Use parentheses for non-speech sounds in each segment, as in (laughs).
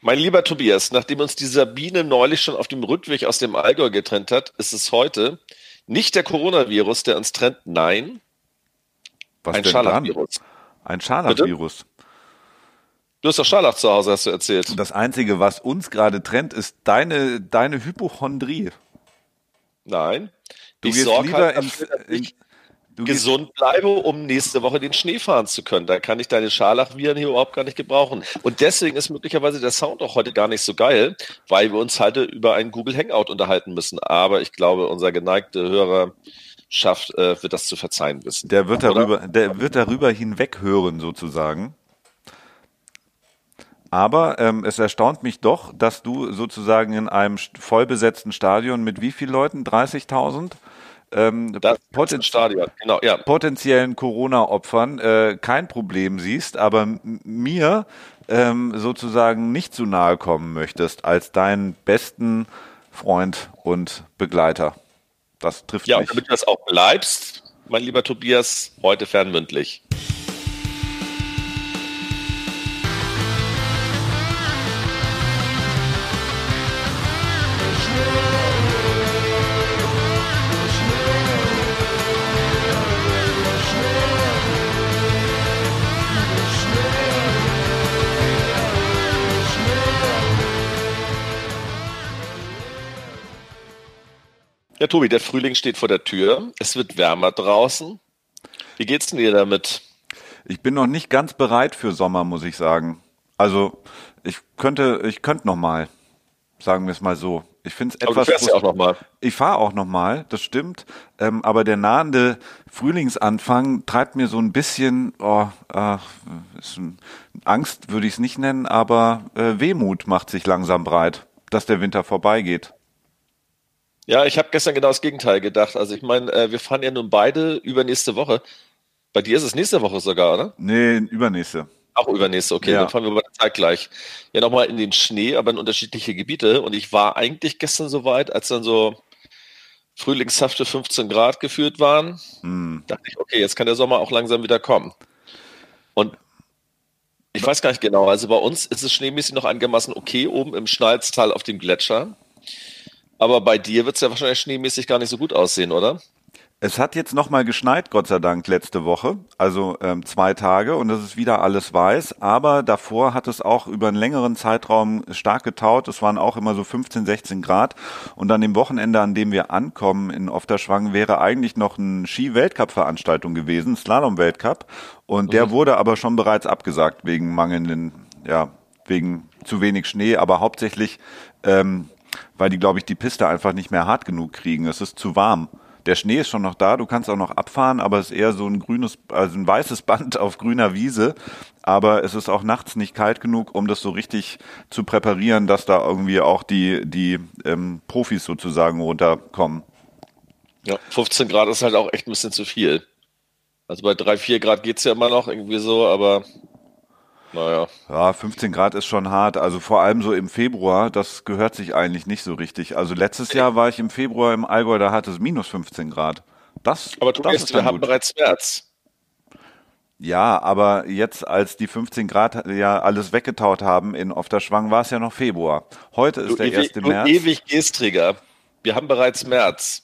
Mein lieber Tobias, nachdem uns die Sabine neulich schon auf dem Rückweg aus dem Allgäu getrennt hat, ist es heute nicht der Coronavirus, der uns trennt, nein, Was ein Scharlachvirus. Ein Scharlachvirus. Du hast doch Scharlach zu Hause, hast du erzählt. Das Einzige, was uns gerade trennt, ist deine, deine Hypochondrie. Nein. Du ich gehst lieber halt ins, in, du gesund bleibe, um nächste Woche den Schnee fahren zu können. Da kann ich deine Scharlachviren hier überhaupt gar nicht gebrauchen. Und deswegen ist möglicherweise der Sound auch heute gar nicht so geil, weil wir uns halt über ein Google Hangout unterhalten müssen. Aber ich glaube, unser geneigter Hörer schafft, äh, wird das zu verzeihen wissen. der wird Oder? darüber, der wird darüber hinweghören sozusagen. Aber ähm, es erstaunt mich doch, dass du sozusagen in einem vollbesetzten Stadion mit wie vielen Leuten? 30.000? Ähm, poten. Genau, ja. potenziellen Corona-Opfern äh, kein Problem siehst, aber mir ähm, sozusagen nicht zu nahe kommen möchtest als deinen besten Freund und Begleiter. Das trifft Ja, und mich. damit du das auch bleibst, mein lieber Tobias, heute fernmündlich. Ja, Tobi, der Frühling steht vor der Tür. Es wird wärmer draußen. Wie geht's denn dir damit? Ich bin noch nicht ganz bereit für Sommer, muss ich sagen. Also ich könnte, ich könnte noch mal, sagen wir es mal so. Ich finde es Aber du etwas. ja auch noch mal. Ich fahre auch noch mal, das stimmt. Ähm, aber der nahende Frühlingsanfang treibt mir so ein bisschen, oh, äh, ein, Angst würde ich es nicht nennen, aber äh, Wehmut macht sich langsam breit, dass der Winter vorbeigeht. Ja, ich habe gestern genau das Gegenteil gedacht. Also ich meine, äh, wir fahren ja nun beide übernächste Woche. Bei dir ist es nächste Woche sogar, oder? Nee, übernächste. Auch übernächste, okay, Ja. dann fahren wir beide zeitgleich. Ja, nochmal in den Schnee, aber in unterschiedliche Gebiete. Und ich war eigentlich gestern so weit, als dann so frühlingshafte 15 Grad gefühlt waren, Hm. dachte ich, okay, jetzt kann der Sommer auch langsam wieder kommen. Und ich weiß gar nicht genau, also bei uns ist es schneemäßig noch einigermaßen okay, oben im Schnalztal auf dem Gletscher. Aber bei dir wird es ja wahrscheinlich schneemäßig gar nicht so gut aussehen, oder? Es hat jetzt nochmal geschneit, Gott sei Dank, letzte Woche. Also ähm, zwei Tage und es ist wieder alles weiß. Aber davor hat es auch über einen längeren Zeitraum stark getaut. Es waren auch immer so 15, 16 Grad. Und an dem Wochenende, an dem wir ankommen in Ofterschwang, wäre eigentlich noch eine Ski-Weltcup-Veranstaltung gewesen, Slalom-Weltcup. Und der wurde aber schon bereits abgesagt wegen mangelnden, ja, wegen zu wenig Schnee, aber hauptsächlich, ähm, weil die, glaube ich, die Piste einfach nicht mehr hart genug kriegen. Es ist zu warm. Der Schnee ist schon noch da, du kannst auch noch abfahren, aber es ist eher so ein grünes, also ein weißes (laughs) Band auf grüner Wiese. Aber es ist auch nachts nicht kalt genug, um das so richtig zu präparieren, dass da irgendwie auch die, die ähm, Profis sozusagen runterkommen. Ja, 15 Grad ist halt auch echt ein bisschen zu viel. Also bei 3, 4 Grad geht's ja immer noch irgendwie so, aber naja. Ja, 15 Grad ist schon hart. Also vor allem so im Februar, das gehört sich eigentlich nicht so richtig. Also letztes Jahr war ich im Februar im Allgäu, da hatte es minus 15 Grad. Das, Aber du das weißt, ist wir haben bereits März. Ja, aber jetzt, als die 15 Grad ja alles weggetaut haben in Ofterschwang, war es ja noch Februar. Heute ist Du, der ewig, 1. du März. ewig Gestrigger. Wir haben bereits März.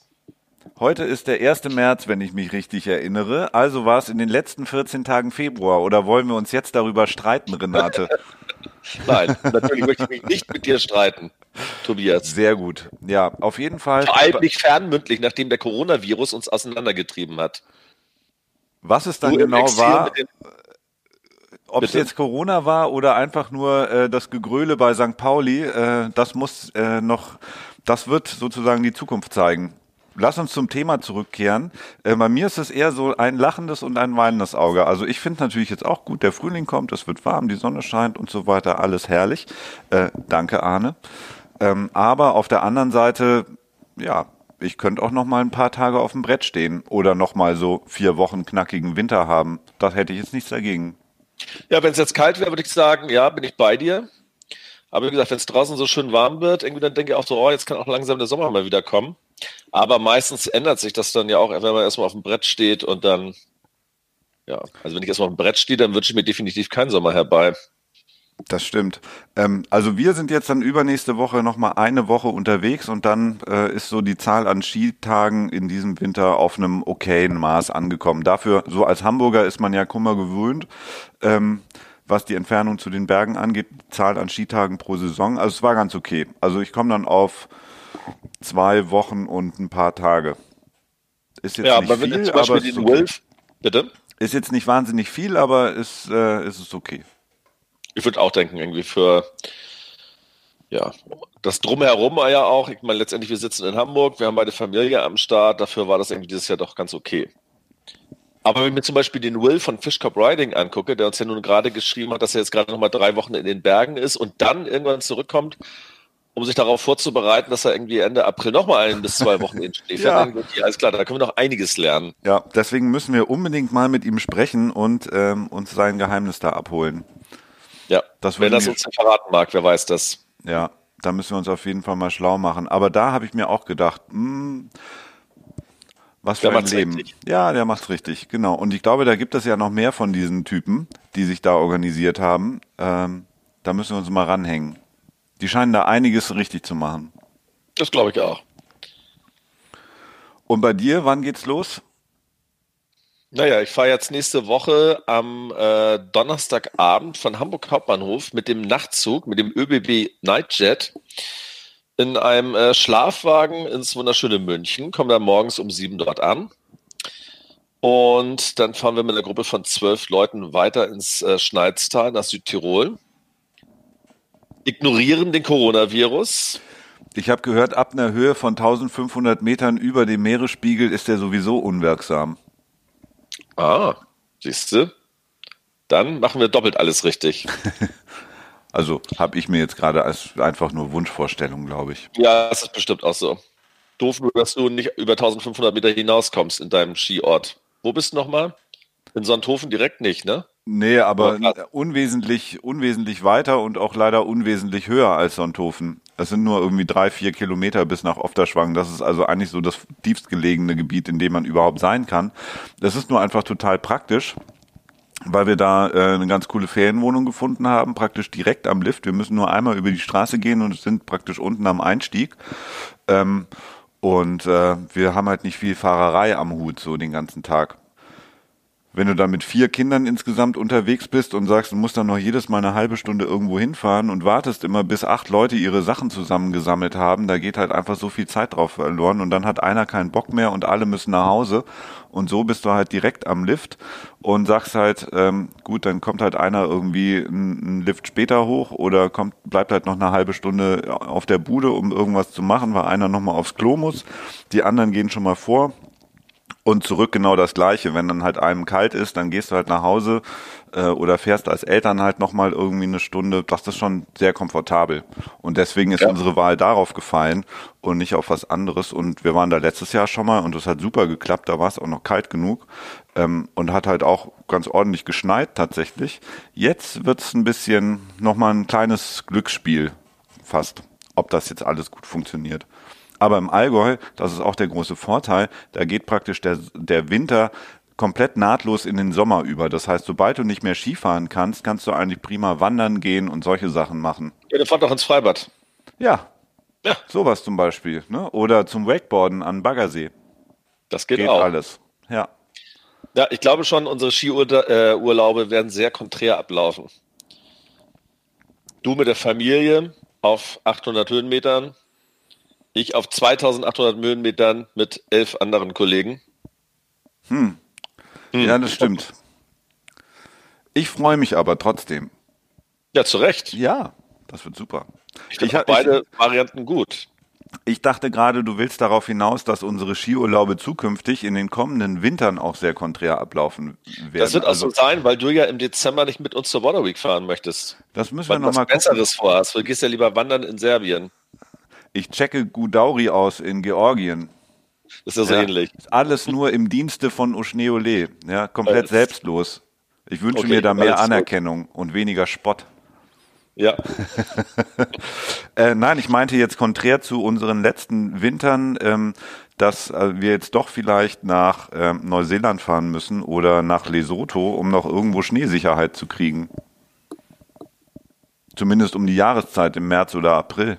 Heute ist der 1. März, wenn ich mich richtig erinnere. Also war es in den letzten 14 Tagen Februar. Oder wollen wir uns jetzt darüber streiten, Renate? (laughs) Nein, natürlich möchte ich mich nicht mit dir streiten, Tobias. Sehr gut. Ja, auf jeden Fall. Vor allem nicht fernmündlich, nachdem der Coronavirus uns auseinandergetrieben hat. Was es dann Du genau war, ob es jetzt Corona war oder einfach nur äh, das Gegröle bei St. Pauli, äh, das muss äh, noch, das wird sozusagen die Zukunft zeigen. Lass uns zum Thema zurückkehren. Äh, bei mir ist es eher so ein lachendes und ein weinendes Auge. Also ich finde natürlich jetzt auch gut, der Frühling kommt, es wird warm, die Sonne scheint und so weiter, alles herrlich. Äh, danke, Arne. Ähm, aber auf der anderen Seite, ja, ich könnte auch noch mal ein paar Tage auf dem Brett stehen oder noch mal so vier Wochen knackigen Winter haben. Das hätte ich jetzt nichts dagegen. Ja, wenn es jetzt kalt wäre, würde ich sagen, ja, bin ich bei dir. Aber wie gesagt, wenn es draußen so schön warm wird, irgendwie dann denke ich auch so, oh, jetzt kann auch langsam der Sommer mal wieder kommen. Aber meistens ändert sich das dann ja auch, wenn man erstmal auf dem Brett steht und dann, ja, also wenn ich erstmal auf dem Brett stehe, dann wünsche ich mir definitiv keinen Sommer herbei. Das stimmt. Ähm, also wir sind jetzt dann übernächste Woche nochmal eine Woche unterwegs und dann äh, ist so die Zahl an Skitagen in diesem Winter auf einem okayen Maß angekommen. Dafür, so als Hamburger ist man ja Kummer gewöhnt, ähm, was die Entfernung zu den Bergen angeht, Zahl an Skitagen pro Saison. Also es war ganz okay. Also ich komme dann auf zwei Wochen und ein paar Tage. Ist jetzt ja, nicht aber wenn viel, du zum Beispiel den okay. Wolf, bitte? Ist jetzt nicht wahnsinnig viel, aber ist, äh, ist es okay. Ich würde auch denken, irgendwie für ja, das Drumherum war ja auch, ich meine, letztendlich, wir sitzen in Hamburg, wir haben beide Familie am Start, dafür war das irgendwie dieses Jahr doch ganz okay. Aber wenn ich mir zum Beispiel den Will von Fish Cup Riding angucke, der uns ja nun gerade geschrieben hat, dass er jetzt gerade nochmal drei Wochen in den Bergen ist und dann irgendwann zurückkommt, um sich darauf vorzubereiten, dass er irgendwie Ende April nochmal ein bis zwei Wochen in (laughs) Schnee fährt, Ja. alles klar, da können wir noch einiges lernen. Ja, deswegen müssen wir unbedingt mal mit ihm sprechen und ähm, uns sein Geheimnis da abholen. Ja, Das würden das uns verraten mag, wer weiß das. Ja, da müssen wir uns auf jeden Fall mal schlau machen. Aber da habe ich mir auch gedacht, hm, was für Der ein Leben. richtig. Ja, der macht's richtig, genau. Und ich glaube, da gibt es ja noch mehr von diesen Typen, die sich da organisiert haben. Ähm, da müssen wir uns mal ranhängen. Die scheinen da einiges richtig zu machen. Das glaube ich auch. Und bei dir, wann geht's los? Naja, ich fahre jetzt nächste Woche am äh, Donnerstagabend von Hamburg Hauptbahnhof mit dem Nachtzug, mit dem ÖBB Nightjet in einem äh, Schlafwagen ins wunderschöne München, kommen dann morgens um sieben dort an. Und dann fahren wir mit einer Gruppe von zwölf Leuten weiter ins äh, Schneiztal nach Südtirol. Ignorieren den Coronavirus. Ich habe gehört, ab einer Höhe von 1500 Metern über dem Meeresspiegel ist der sowieso unwirksam. Ah, siehst du? Dann machen wir doppelt alles richtig. (laughs) Also habe ich mir jetzt gerade als einfach nur Wunschvorstellung, glaube ich. Ja, das ist bestimmt auch so. Doof nur, dass du nicht über 1500 Meter hinauskommst in deinem Skiort. Wo bist du nochmal? In Sonthofen direkt nicht, ne? Nee, aber unwesentlich, unwesentlich weiter und auch leider unwesentlich höher als Sonthofen. Es sind nur irgendwie drei, vier Kilometer bis nach Ofterschwang. Das ist also eigentlich so das tiefstgelegene Gebiet, in dem man überhaupt sein kann. Das ist nur einfach total praktisch, weil wir da äh, eine ganz coole Ferienwohnung gefunden haben, praktisch direkt am Lift. Wir müssen nur einmal über die Straße gehen und sind praktisch unten am Einstieg. Ähm, und äh, wir haben halt nicht viel Fahrerei am Hut so den ganzen Tag. Wenn du da mit vier Kindern insgesamt unterwegs bist und sagst, du musst dann noch jedes Mal eine halbe Stunde irgendwo hinfahren und wartest immer, bis acht Leute ihre Sachen zusammengesammelt haben, da geht halt einfach so viel Zeit drauf verloren und dann hat einer keinen Bock mehr und alle müssen nach Hause und so bist du halt direkt am Lift und sagst halt, ähm, gut, dann kommt halt einer irgendwie einen Lift später hoch oder kommt, bleibt halt noch eine halbe Stunde auf der Bude, um irgendwas zu machen, weil einer nochmal aufs Klo muss. Die anderen gehen schon mal vor. Und zurück genau das Gleiche. Wenn dann halt einem kalt ist, dann gehst du halt nach Hause äh, oder fährst als Eltern halt nochmal irgendwie eine Stunde. Das ist schon sehr komfortabel. Und deswegen ist Ja. unsere Wahl darauf gefallen und nicht auf was anderes. Und wir waren da letztes Jahr schon mal und das hat super geklappt. Da war es auch noch kalt genug ähm, und hat halt auch ganz ordentlich geschneit tatsächlich. Jetzt wird's ein bisschen nochmal ein kleines Glücksspiel fast, ob das jetzt alles gut funktioniert. Aber im Allgäu, das ist auch der große Vorteil, da geht praktisch der, der Winter komplett nahtlos in den Sommer über. Das heißt, sobald du nicht mehr Skifahren kannst, kannst du eigentlich prima wandern gehen und solche Sachen machen. Ja, der fährt doch ins Freibad. Ja, Ja. sowas zum Beispiel. Ne? Oder zum Wakeboarden an Baggersee. Das geht, Geht auch. alles. Ja. Ja, ich glaube schon, unsere Skiurlaube werden sehr konträr ablaufen. Du mit der Familie auf 800 Höhenmetern, ich auf 2800 Höhenmetern mit elf anderen Kollegen. ja, das stimmt. Ich freue mich aber trotzdem. Ja, zu Recht. Ja, das wird super. Ich finde Ich beide Varianten gut. Ich dachte gerade, du willst darauf hinaus, dass unsere Skiurlaube zukünftig in den kommenden Wintern auch sehr konträr ablaufen werden. Das wird auch also, so sein, weil du ja im Dezember nicht mit uns zur Water Week fahren möchtest. das müssen wir Weil du was nochmal gucken. Besseres vorhast. Du gehst ja lieber wandern in Serbien. Ich checke Gudauri aus in Georgien. Das ist ja so ähnlich. Ist Alles nur im Dienste von Oschneole. Ja, komplett Äh, selbstlos. Ich wünsche okay, mir da mehr alles gut. Anerkennung und weniger Spott. Ja. (laughs) Äh, nein, ich meinte jetzt konträr zu unseren letzten Wintern, ähm, dass äh, wir jetzt doch vielleicht nach ähm, Neuseeland fahren müssen oder nach Lesotho, um noch irgendwo Schneesicherheit zu kriegen. Zumindest um die Jahreszeit im März oder April.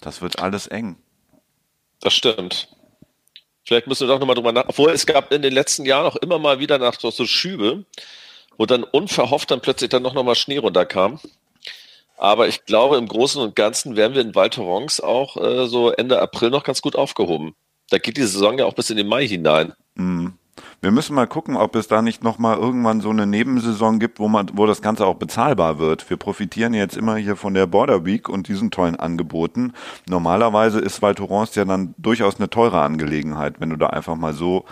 Das wird alles eng. Das stimmt. Vielleicht müssen wir doch nochmal drüber nach. Obwohl es gab in den letzten Jahren auch immer mal wieder nach so, Schübe, wo dann unverhofft dann plötzlich dann noch, noch mal Schnee runterkam. Aber ich glaube, im Großen und Ganzen werden wir in Val Thorens auch äh, so Ende April noch ganz gut aufgehoben. Da geht die Saison ja auch bis in den Mai hinein. Mhm. Wir müssen mal gucken, ob es da nicht noch mal irgendwann so eine Nebensaison gibt, wo man, wo das Ganze auch bezahlbar wird. Wir profitieren jetzt immer hier von der Border Week und diesen tollen Angeboten. Normalerweise ist Val Thorens ja dann durchaus eine teure Angelegenheit, wenn du da einfach mal so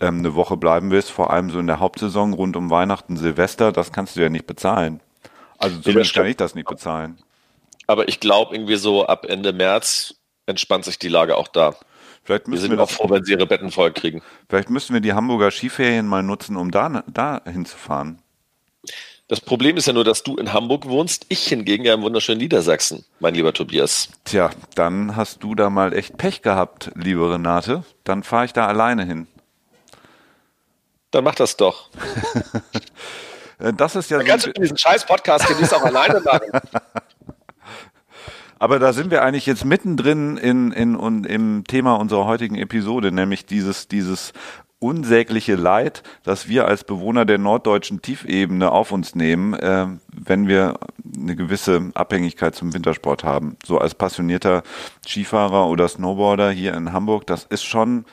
ähm, eine Woche bleiben willst, vor allem so in der Hauptsaison rund um Weihnachten, Silvester, das kannst du ja nicht bezahlen. Also zumindest kann ich das nicht bezahlen. Aber ich glaube irgendwie so ab Ende März entspannt sich die Lage auch da. Vielleicht müssen wir sind wir auch froh, wenn sie ihre Betten voll kriegen. Vielleicht müssen wir die Hamburger Skiferien mal nutzen, um da, da hinzufahren. Das Problem ist ja nur, dass du in Hamburg wohnst, ich hingegen ja im wunderschönen Niedersachsen, mein lieber Tobias. Tja, dann hast du da mal echt Pech gehabt, liebe Renate. Dann fahre ich da alleine hin. Dann mach das doch. (laughs) das ist ja. Dann so kannst du diesen scheiß Podcast genießt auch alleine (laughs) machen. Aber da sind wir eigentlich jetzt mittendrin in, in, in, im Thema unserer heutigen Episode, nämlich dieses, dieses unsägliche Leid, das wir als Bewohner der norddeutschen Tiefebene auf uns nehmen, äh, wenn wir eine gewisse Abhängigkeit zum Wintersport haben. So als passionierter Skifahrer oder Snowboarder hier in Hamburg, das ist schon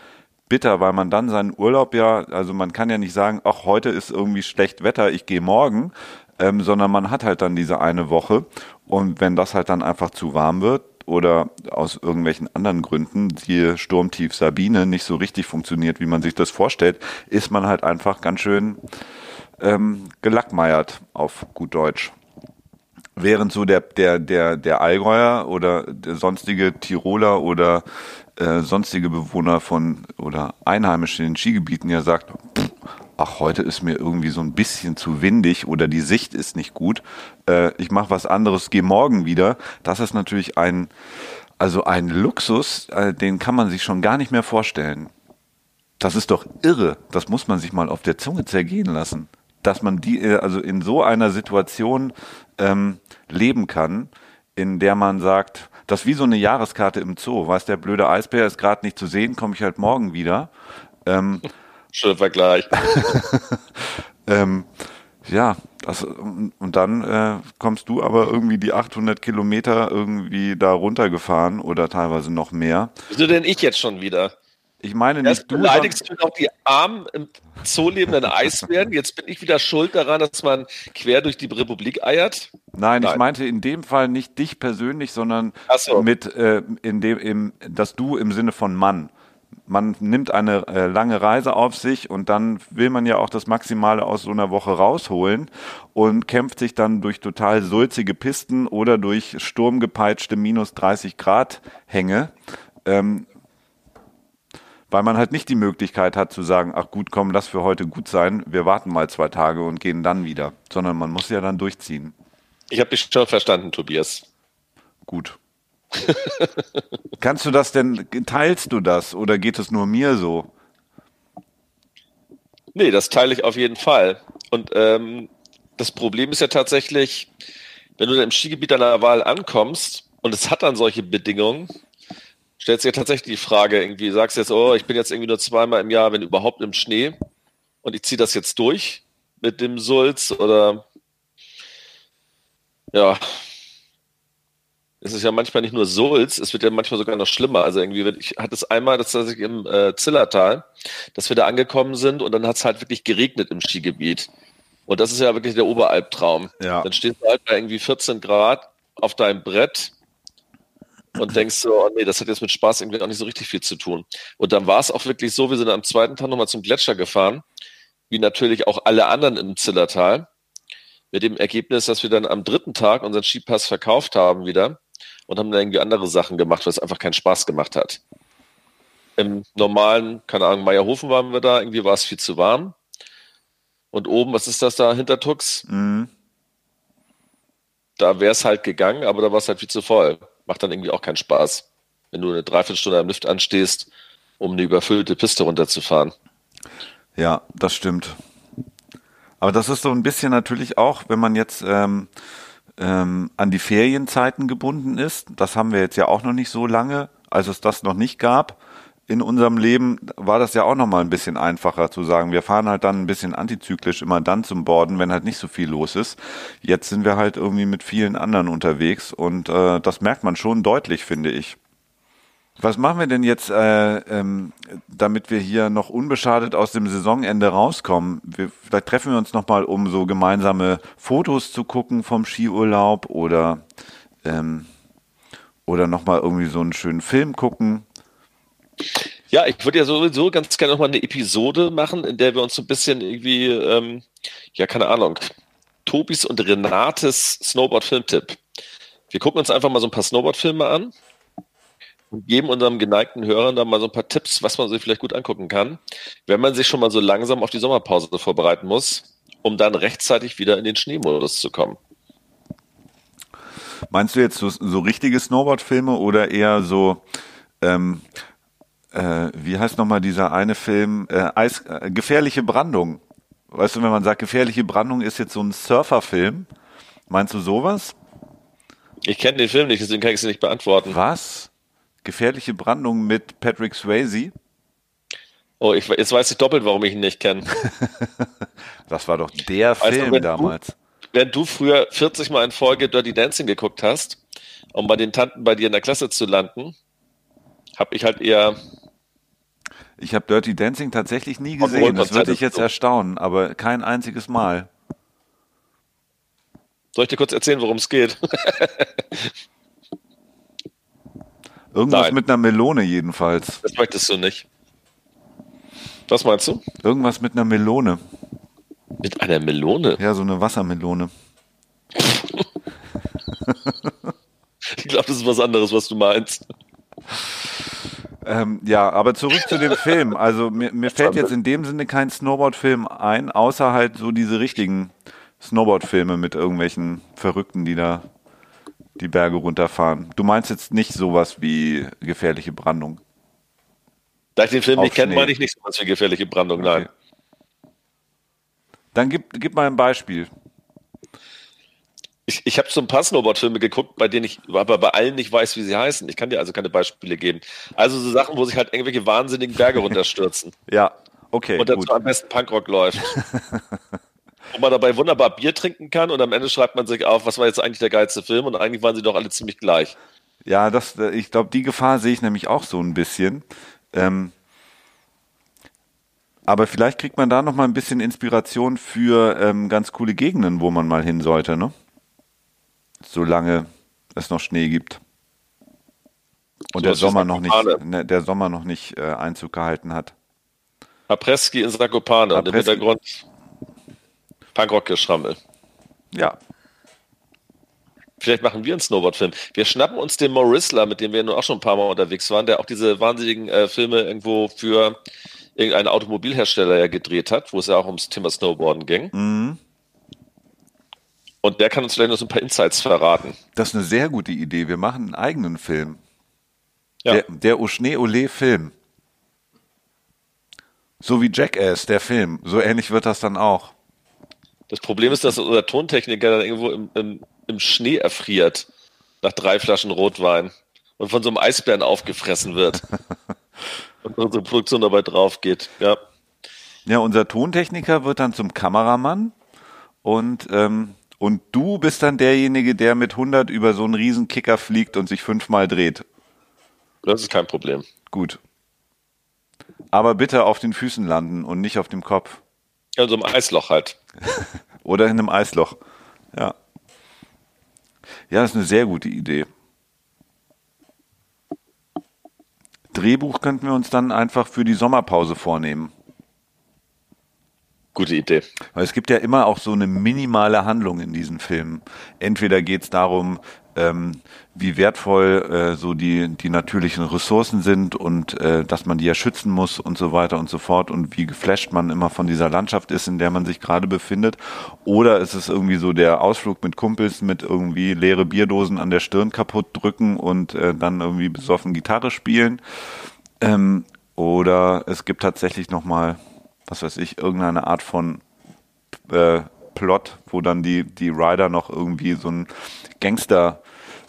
bitter, weil man dann seinen Urlaub ja, also man kann ja nicht sagen, ach, heute ist irgendwie schlecht Wetter, ich gehe morgen, ähm, sondern man hat halt dann diese eine Woche und wenn das halt dann einfach zu warm wird oder aus irgendwelchen anderen Gründen, die Sturmtief Sabine nicht so richtig funktioniert, wie man sich das vorstellt, ist man halt einfach ganz schön ähm, gelackmeiert auf gut Deutsch. Während so der, der, der, der Allgäuer oder der sonstige Tiroler oder äh, sonstige Bewohner von oder Einheimische in den Skigebieten ja sagt, ach, heute ist mir irgendwie so ein bisschen zu windig oder die Sicht ist nicht gut, äh, ich mache was anderes, gehe morgen wieder. Das ist natürlich ein, also ein Luxus, äh, den kann man sich schon gar nicht mehr vorstellen. Das ist doch irre. Das muss man sich mal auf der Zunge zergehen lassen. Dass man die, äh, also in so einer Situation ähm, leben kann, in der man sagt, das ist wie so eine Jahreskarte im Zoo. Weiß der blöde Eisbär ist gerade nicht zu sehen, komme ich halt morgen wieder. Ähm, Schöner Vergleich. (laughs) ähm, ja, das, und, und dann äh, kommst du aber irgendwie die 800 Kilometer irgendwie da runtergefahren oder teilweise noch mehr. Wieso denn ich jetzt schon wieder? Ich meine nicht Erst du. beleidigst du noch die armen im Zoo lebenden Eisbären. Jetzt bin ich wieder schuld daran, dass man quer durch die Republik eiert. Nein, Nein. ich meinte in dem Fall nicht dich persönlich, sondern so. mit äh, in dem, im, dass du im Sinne von Mann man nimmt eine äh, lange Reise auf sich und dann will man ja auch das Maximale aus so einer Woche rausholen und kämpft sich dann durch total sulzige Pisten oder durch sturmgepeitschte minus 30 Grad Hänge, ähm, weil man halt nicht die Möglichkeit hat zu sagen, ach gut, komm, lass für heute gut sein, wir warten mal zwei Tage und gehen dann wieder, sondern man muss ja dann durchziehen. Ich habe dich schon verstanden, Tobias. Gut. (laughs) Kannst du das denn, teilst du das oder geht es nur mir so? Nee, das teile ich auf jeden Fall. Und ähm, das Problem ist ja tatsächlich, wenn du dann im Skigebiet deiner Wahl ankommst und es hat dann solche Bedingungen, stellst du dir tatsächlich die Frage, irgendwie sagst du jetzt, oh, ich bin jetzt irgendwie nur zweimal im Jahr, wenn überhaupt im Schnee und ich ziehe das jetzt durch mit dem Sulz oder ja, es ist ja manchmal nicht nur Sulz, es wird ja manchmal sogar noch schlimmer. Also irgendwie, ich hatte es einmal, das ich im äh, Zillertal, dass wir da angekommen sind und dann hat es halt wirklich geregnet im Skigebiet. Und das ist ja wirklich der Oberalbtraum. Ja. Dann stehst du halt bei irgendwie 14 Grad auf deinem Brett und denkst so, oh nee, das hat jetzt mit Spaß irgendwie auch nicht so richtig viel zu tun. Und dann war es auch wirklich so, wir sind am zweiten Tag nochmal zum Gletscher gefahren, wie natürlich auch alle anderen im Zillertal, mit dem Ergebnis, dass wir dann am dritten Tag unseren Skipass verkauft haben wieder und haben dann irgendwie andere Sachen gemacht, weil es einfach keinen Spaß gemacht hat. Im normalen, keine Ahnung, Meierhofen waren wir da, irgendwie war es viel zu warm. Und oben, was ist das da, hinter Tux? Mhm. Da wäre es halt gegangen, aber da war es halt viel zu voll. Macht dann irgendwie auch keinen Spaß, wenn du eine Dreiviertelstunde am Lift anstehst, um eine überfüllte Piste runterzufahren. Ja, das stimmt. Aber das ist so ein bisschen natürlich auch, wenn man jetzt ähm, ähm, an die Ferienzeiten gebunden ist. Das haben wir jetzt ja auch noch nicht so lange, als es das noch nicht gab. In unserem Leben war das ja auch noch mal ein bisschen einfacher zu sagen, wir fahren halt dann ein bisschen antizyklisch immer dann zum Borden, wenn halt nicht so viel los ist. Jetzt sind wir halt irgendwie mit vielen anderen unterwegs und äh, das merkt man schon deutlich, finde ich. Was machen wir denn jetzt, äh, ähm, damit wir hier noch unbeschadet aus dem Saisonende rauskommen? Wir, vielleicht treffen wir uns nochmal, um so gemeinsame Fotos zu gucken vom Skiurlaub oder, ähm, oder nochmal irgendwie so einen schönen Film gucken. Ja, ich würde ja sowieso ganz gerne nochmal eine Episode machen, in der wir uns so ein bisschen irgendwie, ähm, ja, keine Ahnung, Tobis und Renates Snowboard-Filmtipp. Wir gucken uns einfach mal so ein paar Snowboard-Filme an und geben unserem geneigten Hörern da mal so ein paar Tipps, was man sich vielleicht gut angucken kann, wenn man sich schon mal so langsam auf die Sommerpause vorbereiten muss, um dann rechtzeitig wieder in den Schneemodus zu kommen. Meinst du jetzt so, so richtige Snowboard-Filme oder eher so, ähm, äh, wie heißt nochmal dieser eine Film, äh, Eis, äh, Gefährliche Brandung? Weißt du, wenn man sagt, Gefährliche Brandung ist jetzt so ein Surferfilm, meinst du sowas? Ich kenne den Film nicht, deswegen kann ich es nicht beantworten. Was? Gefährliche Brandung mit Patrick Swayze. Oh, ich, jetzt weiß ich doppelt, warum ich ihn nicht kenne. (laughs) das war doch der weißt Film du, damals. Du, wenn du früher 40 Mal in Folge Dirty Dancing geguckt hast, um bei den Tanten bei dir in der Klasse zu landen, habe ich halt eher. Ich habe Dirty Dancing tatsächlich nie gesehen. Das würde ich jetzt erstaunen, aber kein einziges Mal. Soll ich dir kurz erzählen, worum es geht? (laughs) Irgendwas Nein. mit einer Melone jedenfalls. Das möchtest du nicht. Was meinst du? Irgendwas mit einer Melone. Mit einer Melone? Ja, so eine Wassermelone. (laughs) ich glaube, das ist was anderes, was du meinst. Ähm, ja, aber zurück zu dem Film. Also mir, mir fällt jetzt in dem Sinne kein Snowboard-Film ein, außer halt so diese richtigen Snowboard-Filme mit irgendwelchen Verrückten, die da die Berge runterfahren. Du meinst jetzt nicht sowas wie gefährliche Brandung? Da ich den Film Auf nicht kenne, meine ich nicht sowas wie gefährliche Brandung, okay. nein. Dann gib, gib mal ein Beispiel. Ich, ich habe so ein paar Snowboard-Filme geguckt, bei denen ich aber bei allen nicht weiß, wie sie heißen. Ich kann dir also keine Beispiele geben. Also so Sachen, wo sich halt irgendwelche wahnsinnigen Berge (laughs) runterstürzen. ja, okay. Und dazu gut. am besten Punkrock läuft. (laughs) Wo man dabei wunderbar Bier trinken kann und am Ende schreibt man sich auf, was war jetzt eigentlich der geilste Film und eigentlich waren sie doch alle ziemlich gleich. Ja, das, äh, ich glaube, die Gefahr sehe ich nämlich auch so ein bisschen. Ähm, aber vielleicht kriegt man da noch mal ein bisschen Inspiration für ähm, ganz coole Gegenden, wo man mal hin sollte, ne? Solange es noch Schnee gibt. Und so der, Sommer noch nicht, ne, der Sommer noch nicht äh, Einzug gehalten hat. Apreski in Zakopane und im Hintergrund Punkrock-Geschrammel. Ja. Vielleicht machen wir einen Snowboard-Film. Wir schnappen uns den Morrisler, mit dem wir nun auch schon ein paar Mal unterwegs waren, der auch diese wahnsinnigen äh, Filme irgendwo für irgendeinen Automobilhersteller ja gedreht hat, wo es ja auch ums Thema Snowboarden ging. Mhm. Und der kann uns vielleicht noch so ein paar Insights verraten. Das ist eine sehr gute Idee. Wir machen einen eigenen Film. Ja. Der, der Oschne-Ole-Film. So wie Jackass, der Film. So ähnlich wird das dann auch. Das Problem ist, dass unser Tontechniker dann irgendwo im, im, im Schnee erfriert nach drei Flaschen Rotwein und von so einem Eisbären aufgefressen wird. (laughs) und unsere Produktion dabei drauf geht. Ja. Ja, unser Tontechniker wird dann zum Kameramann und ähm, und du bist dann derjenige, der mit 100 über so einen riesen Kicker fliegt und sich fünfmal dreht. Das ist kein Problem. Gut. Aber bitte auf den Füßen landen und nicht auf dem Kopf. Ja, in so einem Eisloch halt. (laughs) Oder in einem Eisloch. Ja. Ja, das ist eine sehr gute Idee. Drehbuch könnten wir uns dann einfach für die Sommerpause vornehmen. Gute Idee. Weil es gibt ja immer auch so eine minimale Handlung in diesen Filmen. Entweder geht es darum, ähm, wie wertvoll äh, so die, die natürlichen Ressourcen sind und äh, dass man die ja schützen muss und so weiter und so fort und wie geflasht man immer von dieser Landschaft ist, in der man sich gerade befindet. Oder ist es irgendwie so der Ausflug mit Kumpels mit irgendwie leere Bierdosen an der Stirn kaputt drücken und äh, dann irgendwie besoffen Gitarre spielen. Ähm, oder es gibt tatsächlich nochmal, was weiß ich, irgendeine Art von äh, Plot, wo dann die, die Rider noch irgendwie so ein Gangster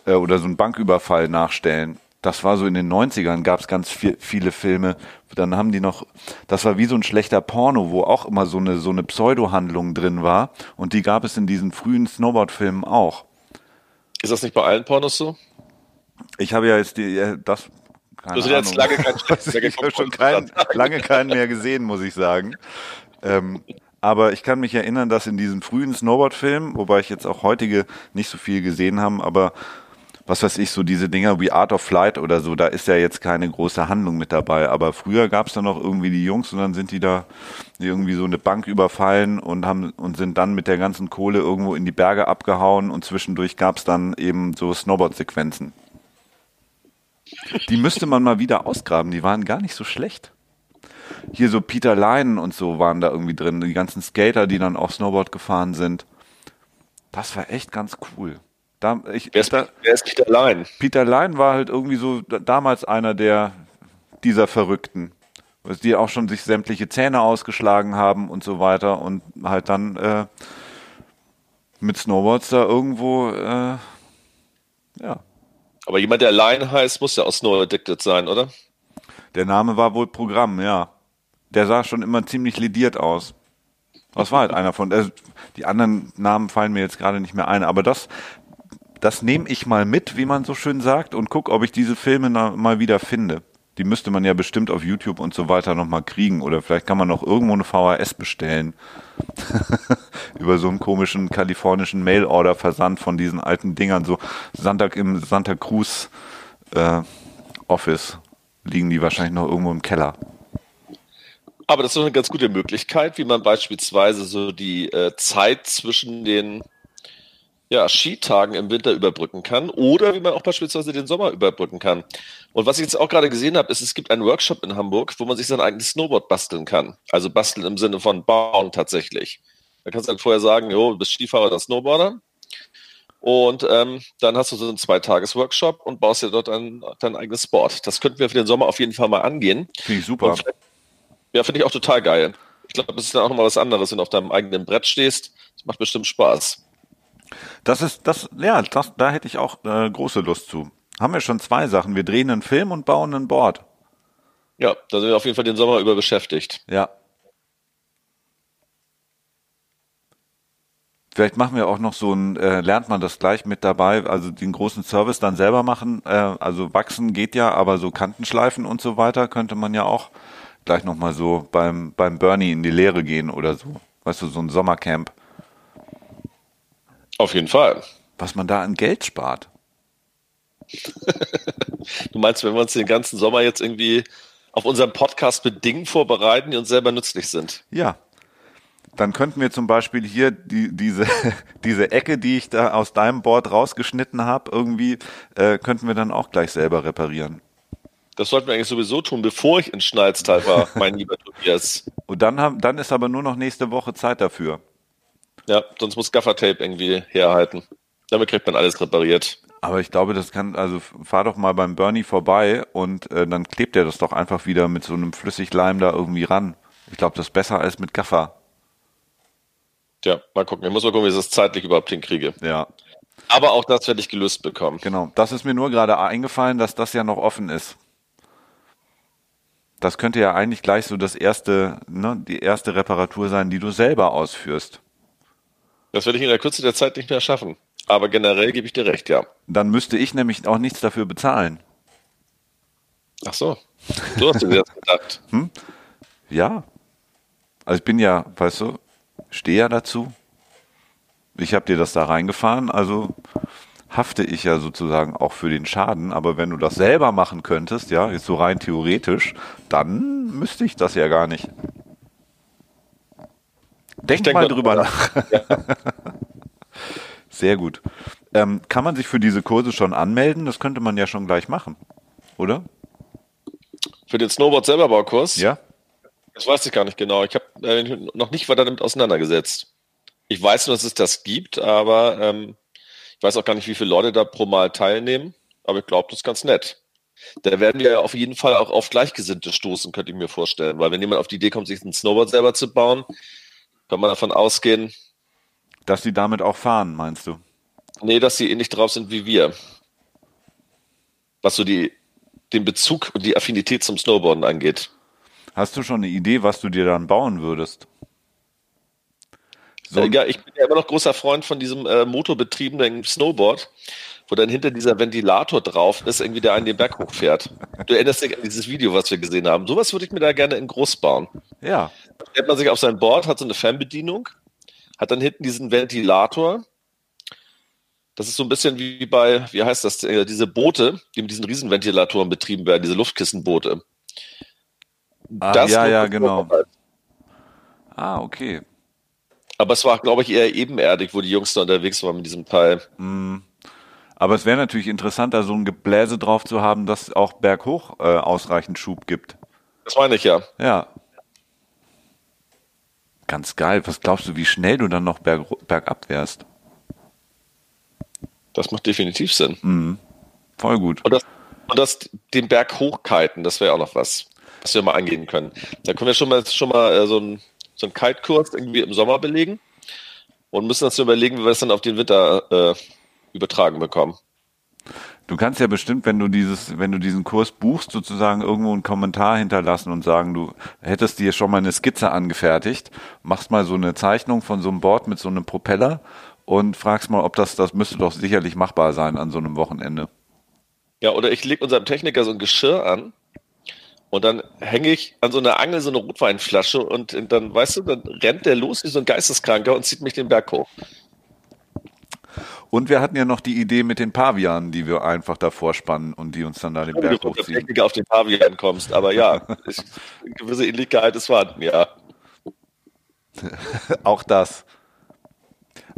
äh, oder so einen Banküberfall nachstellen. Das war so in den 90ern, gab es ganz viel, viele Filme. Dann haben die noch, das war wie so ein schlechter Porno, wo auch immer so eine, so eine Pseudo-Handlung drin war. Und die gab es in diesen frühen Snowboard-Filmen auch. Ist das nicht bei allen Pornos so? Ich habe ja jetzt die, das, keine du hast jetzt lange (laughs) keinen Ich habe schon kein, lange keinen mehr gesehen, muss ich sagen. Ähm, aber ich kann mich erinnern, dass in diesen frühen Snowboard-Filmen, wobei ich jetzt auch heutige nicht so viel gesehen haben, aber was weiß ich, so diese Dinger wie Art of Flight oder so, da ist ja jetzt keine große Handlung mit dabei. Aber früher gab es da noch irgendwie die Jungs und dann sind die da irgendwie so eine Bank überfallen und haben und sind dann mit der ganzen Kohle irgendwo in die Berge abgehauen und zwischendurch gab es dann eben so Snowboard-Sequenzen. Die müsste man mal wieder ausgraben, die waren gar nicht so schlecht. Hier so Peter Leinen und so waren da irgendwie drin, die ganzen Skater, die dann auch Snowboard gefahren sind. Das war echt ganz cool. Da, ich, wer, ist, da, wer ist Peter Line? Peter Line war halt irgendwie so damals einer der dieser Verrückten, die auch schon sich sämtliche Zähne ausgeschlagen haben und so weiter und halt dann äh, mit Snowboards da irgendwo äh, ja. Aber jemand, der Line heißt, muss ja auch Snow Addicted sein, oder? Der Name war wohl Programm, ja. Der sah schon immer ziemlich lediert aus. Das war halt einer von. Also die anderen Namen fallen mir jetzt gerade nicht mehr ein, aber das, das nehme ich mal mit, wie man so schön sagt, und guck, ob ich diese Filme mal wieder finde. Die müsste man ja bestimmt auf YouTube und so weiter nochmal kriegen. Oder vielleicht kann man noch irgendwo eine VHS bestellen. (laughs) Über so einen komischen kalifornischen Mail-Order-Versand von diesen alten Dingern. So Santa, im Santa Cruz äh, Office liegen die wahrscheinlich noch irgendwo im Keller. Aber das ist doch eine ganz gute Möglichkeit, wie man beispielsweise so die äh, Zeit zwischen den ja, Skitagen im Winter überbrücken kann oder wie man auch beispielsweise den Sommer überbrücken kann. Und was ich jetzt auch gerade gesehen habe, ist, es gibt einen Workshop in Hamburg, wo man sich sein eigenes Snowboard basteln kann. Also basteln im Sinne von bauen tatsächlich. Da kannst du dann vorher sagen, jo, du bist Skifahrer oder Snowboarder. Und ähm, dann hast du so einen Zweitages-Workshop und baust dir dort ein, dein eigenes Board. Das könnten wir für den Sommer auf jeden Fall mal angehen. Finde ich super. Ja, finde ich auch total geil. Ich glaube, das ist dann auch nochmal was anderes, wenn du auf deinem eigenen Brett stehst. Das macht bestimmt Spaß. Das ist, das, ja, das, da hätte ich auch äh, große Lust zu. Haben wir schon zwei Sachen. Wir drehen einen Film und bauen ein Board. Ja, da sind wir auf jeden Fall den Sommer über beschäftigt. Ja. Vielleicht machen wir auch noch so ein, äh, lernt man das gleich mit dabei, also den großen Service dann selber machen. Äh, also wachsen geht ja, aber so Kantenschleifen und so weiter könnte man ja auch gleich nochmal so beim, beim Bernie in die Lehre gehen oder so. Weißt du, so ein Sommercamp. Auf jeden Fall. Was man da an Geld spart. (laughs) du meinst, wenn wir uns den ganzen Sommer jetzt irgendwie auf unserem Podcast mit Dingen vorbereiten, die uns selber nützlich sind? Ja. Dann könnten wir zum Beispiel hier die, diese, (laughs) diese Ecke, die ich da aus deinem Board rausgeschnitten habe, irgendwie, äh, könnten wir dann auch gleich selber reparieren. Das sollten wir eigentlich sowieso tun, bevor ich in Schnalztal war, (laughs) mein lieber Tobias. Und dann, haben, dann ist aber nur noch nächste Woche Zeit dafür. Ja, sonst muss Gaffertape irgendwie herhalten. Damit kriegt man alles repariert. Aber ich glaube, das kann, also fahr doch mal beim Bernie vorbei und äh, dann klebt er das doch einfach wieder mit so einem Flüssigleim da irgendwie ran. Ich glaube, das ist besser als mit Gaffer. Tja, mal gucken. Ich muss mal gucken, wie ich das zeitlich überhaupt hinkriege. Ja. Aber auch das werde ich gelöst bekommen. Genau. Das ist mir nur gerade eingefallen, dass das ja noch offen ist. Das könnte ja eigentlich gleich so das erste, ne, die erste Reparatur sein, die du selber ausführst. Das werde ich in der Kürze der Zeit nicht mehr schaffen. Aber generell gebe ich dir recht, ja. Dann müsste ich nämlich auch nichts dafür bezahlen. Ach so. So hast du dir das gedacht. (laughs) Hm? Ja. Also ich bin ja, weißt du, stehe ja dazu. Ich habe dir das da reingefahren, also hafte ich ja sozusagen auch für den Schaden. Aber wenn du das selber machen könntest, ja, jetzt so rein theoretisch, dann müsste ich das ja gar nicht. Denk denke, mal drüber nach. Ja. (laughs) Sehr gut. Ähm, kann man sich für diese Kurse schon anmelden? Das könnte man ja schon gleich machen, oder? Für den Snowboard selber Baukurs? Ja. Das weiß ich gar nicht genau. Ich habe äh, noch nicht weiter damit auseinandergesetzt. Ich weiß nur, dass es das gibt, aber ähm, ich weiß auch gar nicht, wie viele Leute da pro Mal teilnehmen. Aber ich glaube, das ist ganz nett. Da werden wir ja auf jeden Fall auch auf Gleichgesinnte stoßen, könnte ich mir vorstellen. Weil wenn jemand auf die Idee kommt, sich ein Snowboard selber zu bauen, kann man davon ausgehen, Dass sie damit auch fahren, meinst du? Nee, dass sie ähnlich drauf sind wie wir. Was so die, den Bezug und die Affinität zum Snowboarden angeht. Hast du schon eine Idee, was du dir dann bauen würdest? So. Ja, ich bin ja immer noch großer Freund von diesem äh, motorbetriebenen Snowboard, wo dann hinter dieser Ventilator drauf ist, irgendwie der einen den Berg hochfährt. Du erinnerst dich an dieses Video, was wir gesehen haben. Sowas würde ich mir da gerne in groß bauen. Ja. Da stellt man sich auf sein Board, hat so eine Fernbedienung, hat dann hinten diesen Ventilator. Das ist so ein bisschen wie bei, wie heißt das, äh, diese Boote, die mit diesen Riesenventilatoren betrieben werden, diese Luftkissenboote. Ah, das ja, ja, genau. Ah, okay. Aber es war, glaube ich, eher ebenerdig, wo die Jungs da unterwegs waren mit diesem Teil. Mm. Aber es wäre natürlich interessant, da so ein Gebläse drauf zu haben, das auch berghoch äh, ausreichend Schub gibt. Das meine ich ja. Ja. Ganz geil. Was glaubst du, wie schnell du dann noch berg, bergab wärst? Das macht definitiv Sinn. Mhm. Voll gut. Und das, und das den Berg hochkiten, das wäre auch noch was, was wir mal angehen können. Da können wir schon mal, schon mal äh, so ein so einen Kite-Kurs irgendwie im Sommer belegen und müssen uns überlegen, wie wir es dann auf den Winter äh, übertragen bekommen. Du kannst ja bestimmt, wenn du dieses, wenn du diesen Kurs buchst, sozusagen irgendwo einen Kommentar hinterlassen und sagen, du hättest dir schon mal eine Skizze angefertigt, machst mal so eine Zeichnung von so einem Board mit so einem Propeller und fragst mal, ob das, das müsste doch sicherlich machbar sein an so einem Wochenende. Ja, oder ich lege unserem Techniker so ein Geschirr an und dann hänge ich an so einer Angel so eine Rotweinflasche und dann, weißt du, dann rennt der los wie so ein Geisteskranker und zieht mich den Berg hoch. Und wir hatten ja noch die Idee mit den Pavianen, die wir einfach davor spannen und die uns dann da den ja, Berg hochziehen. Wenn du auf den Pavian kommst, aber ja, (laughs) ich, eine gewisse Ähnlichkeit ist vorhanden, ja. (laughs) Auch das.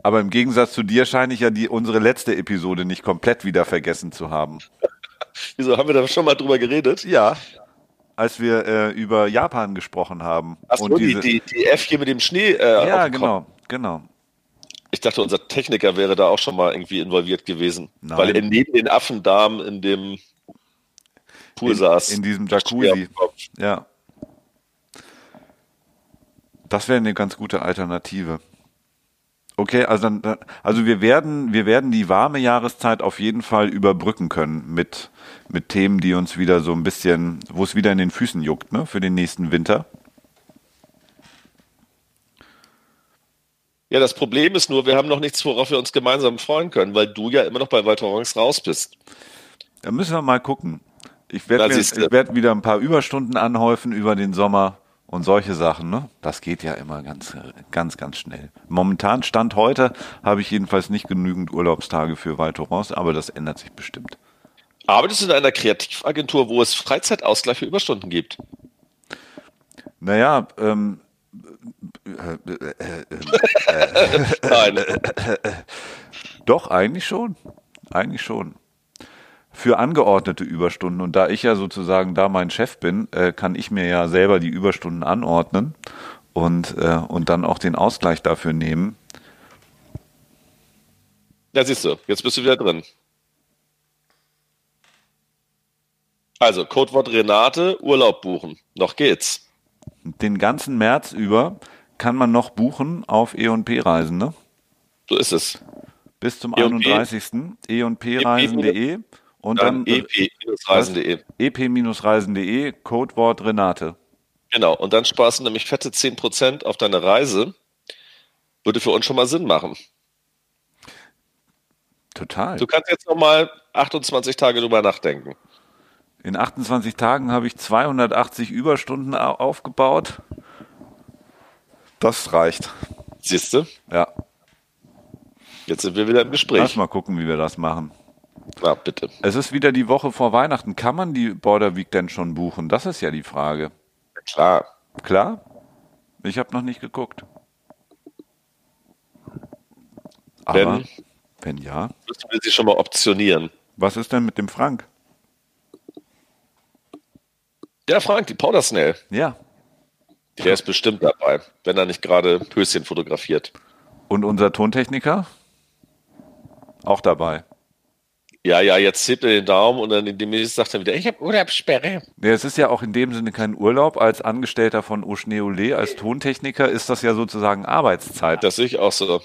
Aber im Gegensatz zu dir scheine ich ja die, unsere letzte Episode nicht komplett wieder vergessen zu haben. (laughs) Wieso haben wir da schon mal drüber geredet? Ja als wir äh, über Japan gesprochen haben. Achso, die, die, die F hier mit dem Schnee. Äh, ja, genau, genau. Ich dachte, unser Techniker wäre da auch schon mal irgendwie involviert gewesen, Nein. weil er neben den Affendarm in dem Pool in, saß. In diesem Jacuzzi. Ja. Das wäre eine ganz gute Alternative. Okay, also dann, also wir werden, wir werden die warme Jahreszeit auf jeden Fall überbrücken können mit, mit Themen, die uns wieder so ein bisschen, wo es wieder in den Füßen juckt, ne, für den nächsten Winter. Ja, das Problem ist nur, wir haben noch nichts, worauf wir uns gemeinsam freuen können, weil du ja immer noch bei Walter Rongs raus bist. Da müssen wir mal gucken. Ich werde werd wieder ein paar Überstunden anhäufen über den Sommer. Und solche Sachen, ne? Das geht ja immer ganz, ganz, ganz schnell. Momentan Stand heute habe ich jedenfalls nicht genügend Urlaubstage für Valtorance, aber das ändert sich bestimmt. Arbeitest du in einer Kreativagentur, wo es Freizeitausgleich für Überstunden gibt? Naja, ähm, äh, äh, äh, Nein. (laughs) Doch, eigentlich schon. Eigentlich schon für angeordnete Überstunden. Und da ich ja sozusagen da mein Chef bin, äh, kann ich mir ja selber die Überstunden anordnen und, äh, und dann auch den Ausgleich dafür nehmen. Ja, siehst du, jetzt bist du wieder drin. Also, Codewort Renate, Urlaub buchen. Noch geht's. Den ganzen März über kann man noch buchen auf E&P-Reisen, ne? So ist es. Bis zum e 31. E&P-Reisen.de. Und dann, dann ep-reisen.de. ep-reisen.de, Codewort Renate. Genau, und dann sparst du nämlich fette 10% auf deine Reise. Würde für uns schon mal Sinn machen. Total. Du kannst jetzt nochmal 28 Tage drüber nachdenken. In 28 Tagen habe ich 280 Überstunden aufgebaut. Das reicht. Siehst du? Ja. Jetzt sind wir wieder im Gespräch. Lass mal gucken, wie wir das machen. Ja, bitte. Es ist wieder die Woche vor Weihnachten. Kann man die Border Week denn schon buchen? Das ist ja die Frage. Klar. Klar? Ich habe noch nicht geguckt. Aber wenn, wenn ja. Müssen wir sie schon mal optionieren. Was ist denn mit dem Frank? Der Frank, die Powder Snail. Ja. Der ist bestimmt dabei, wenn er nicht gerade Höschen fotografiert. Und unser Tontechniker? Auch dabei. Ja, ja, jetzt hebt er den Daumen und dann demnächst sagt er wieder, ich habe Urlaubssperre. Ja, es ist ja auch in dem Sinne kein Urlaub. Als Angestellter von Oschneole, als Tontechniker ist das ja sozusagen Arbeitszeit. Das sehe ich auch so.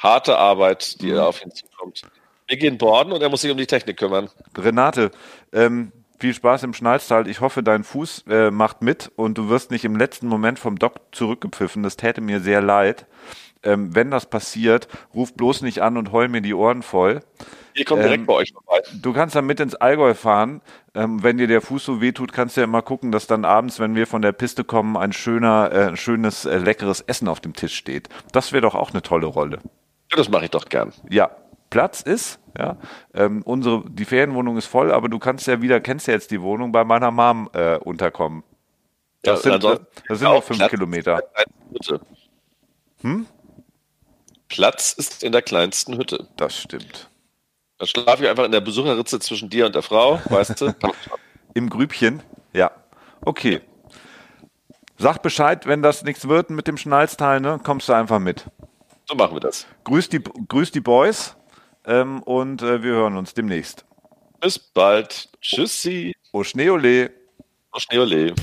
harte Arbeit, die mhm. auf ihn zukommt. Wir gehen borden und er muss sich um die Technik kümmern. Renate, ähm, viel Spaß im Schnalztal. Ich hoffe, dein Fuß äh, macht mit und du wirst nicht im letzten Moment vom Doc zurückgepfiffen. Das täte mir sehr leid. Ähm, wenn das passiert, ruf bloß nicht an und heul mir die Ohren voll. Wir kommen direkt ähm, bei euch vorbei. Du kannst dann mit ins Allgäu fahren. Ähm, wenn dir der Fuß so wehtut, kannst du ja immer gucken, dass dann abends, wenn wir von der Piste kommen, ein schöner, äh, schönes, äh, leckeres Essen auf dem Tisch steht. Das wäre doch auch eine tolle Rolle. Ja, das mache ich doch gern. Ja, Platz ist. Ja, ähm, unsere, die Ferienwohnung ist voll, aber du kannst ja wieder, kennst ja jetzt die Wohnung, bei meiner Mom äh, unterkommen. Das ja, sind, das sind noch fünf Platz Kilometer. Hm? Platz ist in der kleinsten Hütte. Das stimmt. Dann schlafe ich einfach in der Besucherritze zwischen dir und der Frau, weißt du? (laughs) Im Grübchen? Ja. Okay. Sag Bescheid, wenn das nichts wird mit dem Schnalzteil, ne? Kommst du einfach mit. So machen wir das. Grüß die, grüß die Boys ähm, und äh, wir hören uns demnächst. Bis bald. Tschüssi. O Schneeole. O Schneeole.